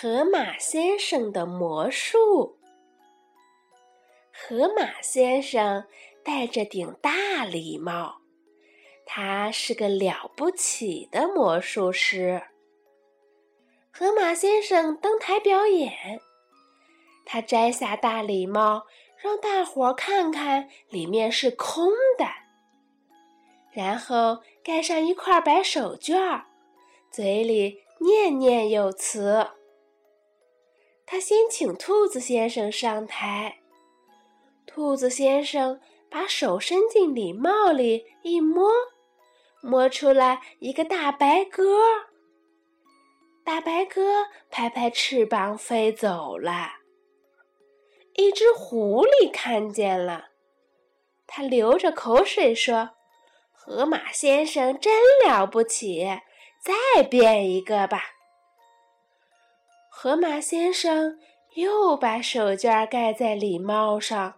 河马先生的魔术。河马先生戴着顶大礼帽，他是个了不起的魔术师。河马先生登台表演，他摘下大礼帽，让大伙儿看看里面是空的，然后盖上一块白手绢儿，嘴里念念有词。他先请兔子先生上台，兔子先生把手伸进礼帽里一摸，摸出来一个大白鸽。大白鸽拍拍翅膀飞走了。一只狐狸看见了，它流着口水说：“河马先生真了不起，再变一个吧。”河马先生又把手绢盖在礼帽上，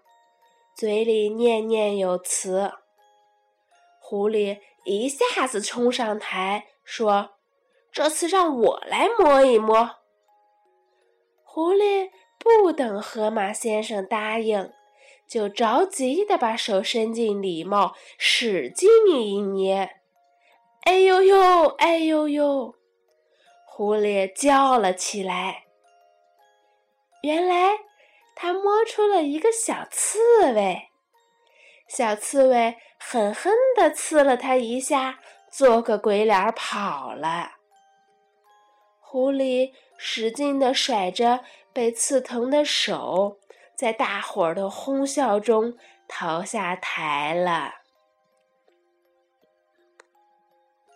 嘴里念念有词。狐狸一下子冲上台说：“这次让我来摸一摸。”狐狸不等河马先生答应，就着急的把手伸进礼帽，使劲一捏。哎呦呦，哎呦呦！狐狸叫了起来。原来，他摸出了一个小刺猬，小刺猬狠狠地刺了他一下，做个鬼脸跑了。狐狸使劲地甩着被刺疼的手，在大伙儿的哄笑中逃下台了。